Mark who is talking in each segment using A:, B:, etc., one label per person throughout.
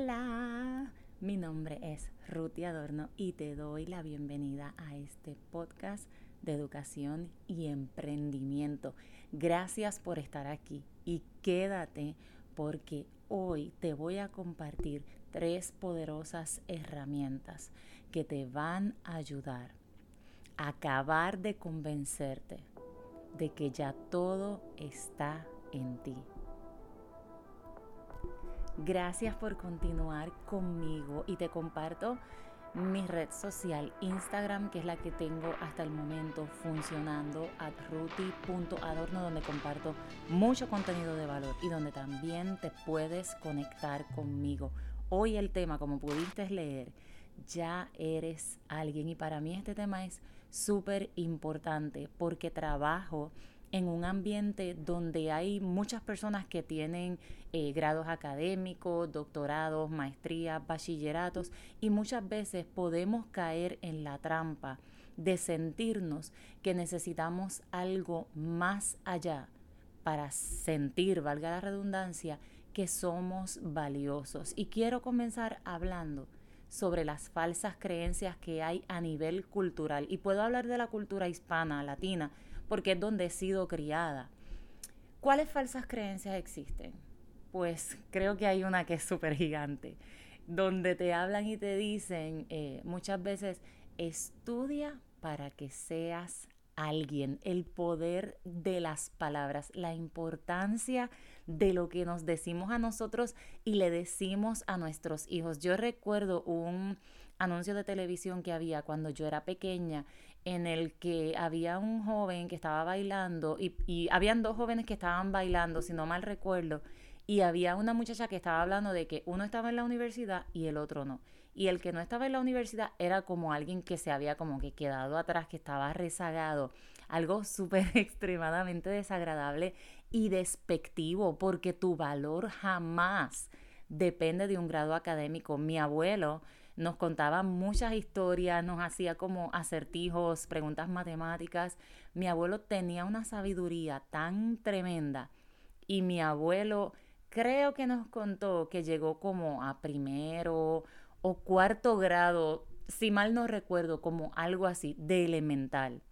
A: Hola, mi nombre es Ruti Adorno y te doy la bienvenida a este podcast de educación y emprendimiento. Gracias por estar aquí y quédate porque hoy te voy a compartir tres poderosas herramientas que te van a ayudar a acabar de convencerte de que ya todo está en ti. Gracias por continuar conmigo y te comparto mi red social Instagram, que es la que tengo hasta el momento funcionando, at ruti.adorno, donde comparto mucho contenido de valor y donde también te puedes conectar conmigo. Hoy el tema, como pudiste leer, ya eres alguien y para mí este tema es súper importante porque trabajo en un ambiente donde hay muchas personas que tienen eh, grados académicos, doctorados, maestrías, bachilleratos y muchas veces podemos caer en la trampa de sentirnos que necesitamos algo más allá para sentir, valga la redundancia, que somos valiosos. Y quiero comenzar hablando sobre las falsas creencias que hay a nivel cultural. Y puedo hablar de la cultura hispana, latina, porque es donde he sido criada. ¿Cuáles falsas creencias existen? Pues creo que hay una que es súper gigante, donde te hablan y te dicen eh, muchas veces, estudia para que seas alguien, el poder de las palabras, la importancia de lo que nos decimos a nosotros y le decimos a nuestros hijos. Yo recuerdo un anuncio de televisión que había cuando yo era pequeña en el que había un joven que estaba bailando y, y habían dos jóvenes que estaban bailando, si no mal recuerdo, y había una muchacha que estaba hablando de que uno estaba en la universidad y el otro no. Y el que no estaba en la universidad era como alguien que se había como que quedado atrás, que estaba rezagado. Algo súper extremadamente desagradable y despectivo, porque tu valor jamás depende de un grado académico. Mi abuelo nos contaba muchas historias, nos hacía como acertijos, preguntas matemáticas. Mi abuelo tenía una sabiduría tan tremenda y mi abuelo creo que nos contó que llegó como a primero o cuarto grado, si mal no recuerdo, como algo así de elemental.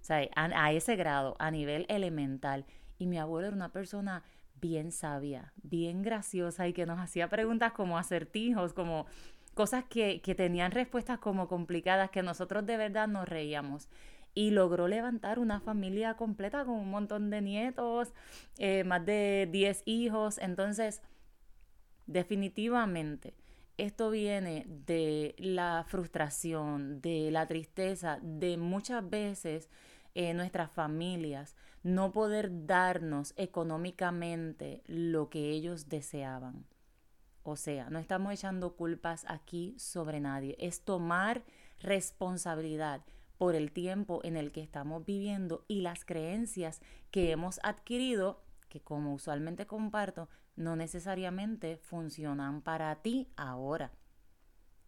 A: O sea, a, a ese grado, a nivel elemental. Y mi abuelo era una persona bien sabia, bien graciosa y que nos hacía preguntas como acertijos, como cosas que, tenían respuestas como complicadas, que nosotros de verdad nos reíamos y logró levantar una familia completa con un montón de nietos, eh, más de 10 hijos. Entonces, definitivamente, esto viene de la frustración, de la tristeza, de muchas veces eh, nuestras familias no poder darnos económicamente lo que ellos deseaban. O sea, no estamos echando culpas aquí sobre nadie, es tomar responsabilidad por el tiempo en el que estamos viviendo y las creencias que hemos adquirido, que como usualmente comparto, no necesariamente funcionan para ti ahora.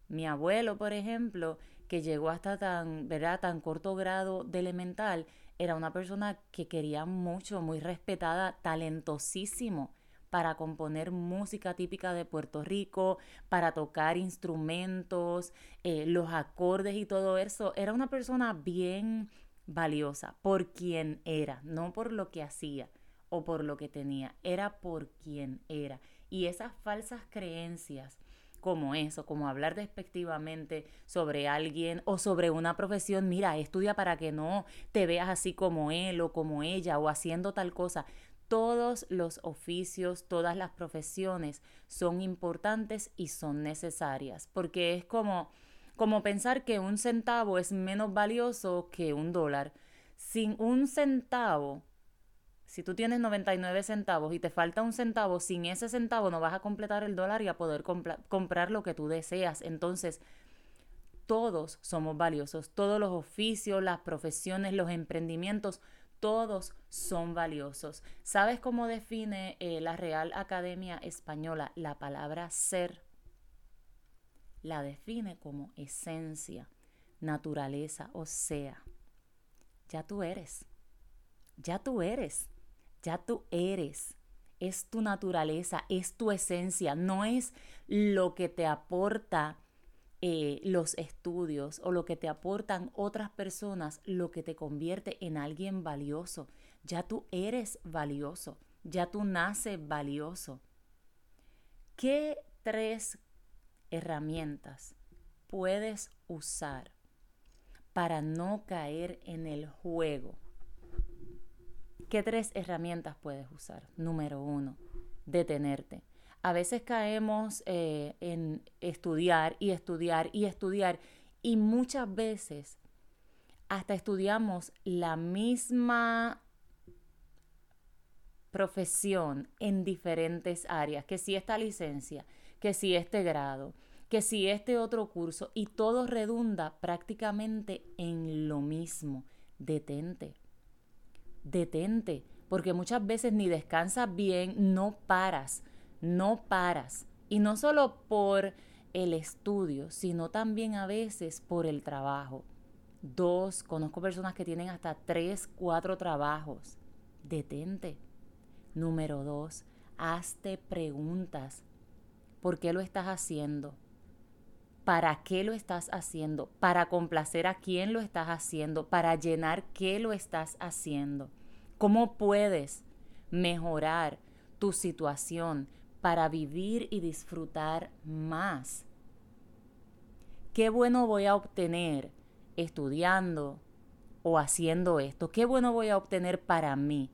A: Mi abuelo, por ejemplo, que llegó hasta tan, ¿verdad? tan corto grado de elemental, era una persona que quería mucho, muy respetada, talentosísimo para componer música típica de Puerto Rico, para tocar instrumentos, eh, los acordes y todo eso. Era una persona bien valiosa por quien era, no por lo que hacía o por lo que tenía, era por quien era. Y esas falsas creencias como eso, como hablar despectivamente sobre alguien o sobre una profesión, mira, estudia para que no te veas así como él o como ella o haciendo tal cosa todos los oficios, todas las profesiones son importantes y son necesarias, porque es como, como pensar que un centavo es menos valioso que un dólar. Sin un centavo, si tú tienes 99 centavos y te falta un centavo, sin ese centavo no vas a completar el dólar y a poder comprar lo que tú deseas. Entonces, todos somos valiosos, todos los oficios, las profesiones, los emprendimientos todos son valiosos. ¿Sabes cómo define eh, la Real Academia Española la palabra ser? La define como esencia, naturaleza, o sea, ya tú eres, ya tú eres, ya tú eres es tu naturaleza, es tu esencia, no es lo que te aporta eh, los estudios o lo que te aportan otras personas lo que te convierte en alguien valioso. Ya tú eres valioso, ya tú naces valioso. ¿Qué tres herramientas puedes usar para no caer en el juego? ¿Qué tres herramientas puedes usar? Número uno, detenerte a veces caemos eh, en estudiar y estudiar y estudiar y muchas veces hasta estudiamos la misma profesión en diferentes áreas, que si esta licencia, que si este grado, que si este otro curso, y todo redunda prácticamente en lo mismo. Detente, detente, porque muchas veces ni descansas bien, no paras no paras. Y no solo por el estudio, sino también a veces por el trabajo. Dos, conozco personas que tienen hasta tres, cuatro trabajos. Detente. Número dos, hazte preguntas. ¿Por qué lo estás haciendo? ¿Para qué lo estás haciendo? ¿Para complacer a quién lo estás haciendo? ¿Para llenar qué lo estás haciendo? ¿Cómo puedes mejorar tu situación? Para vivir y disfrutar más. ¿Qué bueno voy a obtener estudiando o haciendo esto? ¿Qué bueno voy a obtener para mí?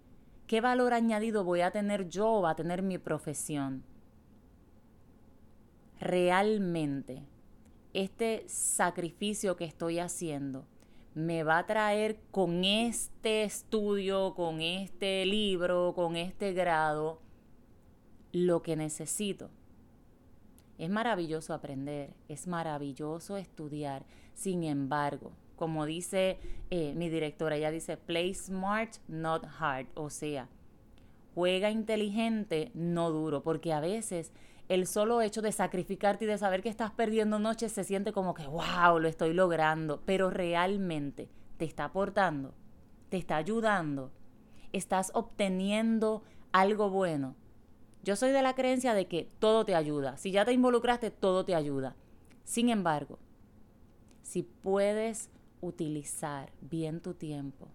A: ¿Qué valor añadido voy a tener yo o va a tener mi profesión? Realmente, este sacrificio que estoy haciendo me va a traer con este estudio, con este libro, con este grado, lo que necesito. Es maravilloso aprender, es maravilloso estudiar. Sin embargo, como dice eh, mi directora, ella dice, play smart, not hard. O sea, juega inteligente, no duro, porque a veces el solo hecho de sacrificarte y de saber que estás perdiendo noches se siente como que, wow, lo estoy logrando, pero realmente te está aportando, te está ayudando, estás obteniendo algo bueno yo soy de la creencia de que todo te ayuda. Si ya te involucraste, todo te ayuda. Sin embargo, si puedes utilizar bien tu tiempo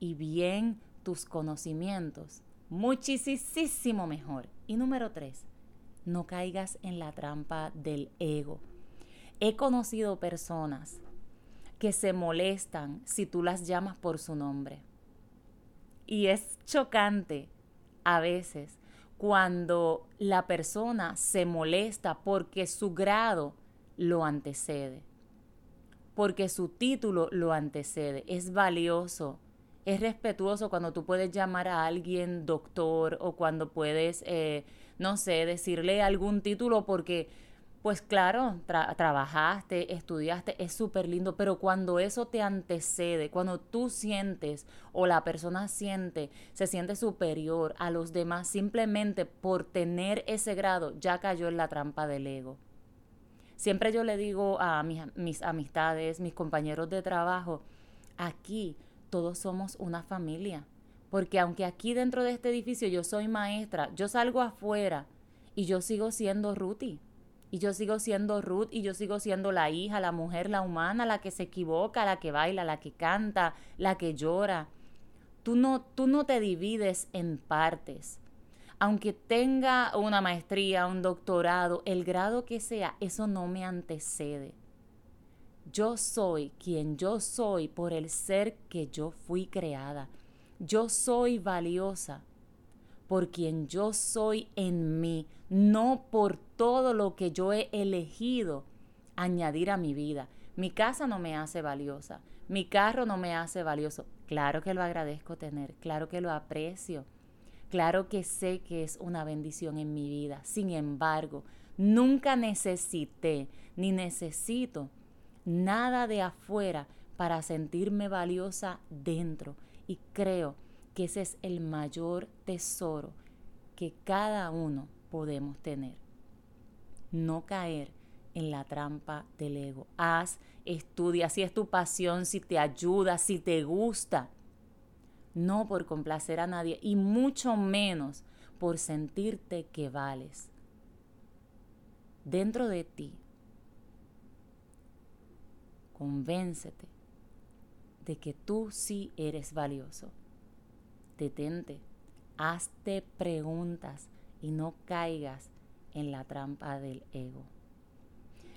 A: y bien tus conocimientos, muchísimo mejor. Y número tres, no caigas en la trampa del ego. He conocido personas que se molestan si tú las llamas por su nombre. Y es chocante a veces cuando la persona se molesta porque su grado lo antecede, porque su título lo antecede. Es valioso, es respetuoso cuando tú puedes llamar a alguien doctor o cuando puedes, eh, no sé, decirle algún título porque pues claro, trabajaste, estudiaste, es súper lindo, pero cuando eso te antecede, cuando tú sientes o la persona siente, se siente superior a los demás simplemente por tener ese grado, ya cayó en la trampa del ego. Siempre yo le digo a mis, mis amistades, mis compañeros de trabajo, aquí todos somos una familia, porque aunque aquí dentro de este edificio yo soy maestra, yo salgo afuera y yo sigo siendo Ruti y yo sigo siendo Ruth y yo sigo siendo la hija, la mujer, la humana, la que se equivoca, la que baila, la que canta, la que llora. Tú no, tú no te divides en partes. Aunque tenga una maestría, un doctorado, el grado que sea, eso no me antecede. Yo soy quien yo soy por el ser que yo fui creada. Yo soy valiosa por quien yo soy en mí, no por todo lo que yo he elegido añadir a mi vida. Mi casa no me hace valiosa, mi carro no me hace valioso. Claro que lo agradezco tener, claro que lo aprecio, claro que sé que es una bendición en mi vida. Sin embargo, nunca necesité ni necesito nada de afuera para sentirme valiosa dentro. Y creo que ese es el mayor tesoro que cada uno podemos tener. No caer en la trampa del ego. Haz, estudia, si es tu pasión, si te ayuda, si te gusta. No por complacer a nadie y mucho menos por sentirte que vales. Dentro de ti, convéncete de que tú sí eres valioso. Detente, hazte preguntas y no caigas en la trampa del ego.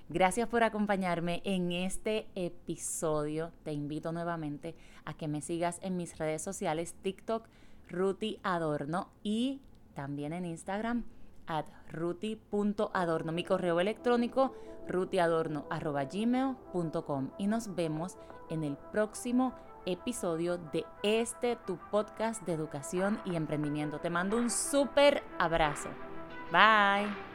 A: Gracias por acompañarme en este episodio. Te invito nuevamente a que me sigas en mis redes sociales, TikTok, Ruti Adorno y también en Instagram, at ruti.adorno. Mi correo electrónico, rutiadorno.gmail.com. Y nos vemos en el próximo episodio de este tu podcast de educación y emprendimiento. Te mando un súper abrazo. Bye.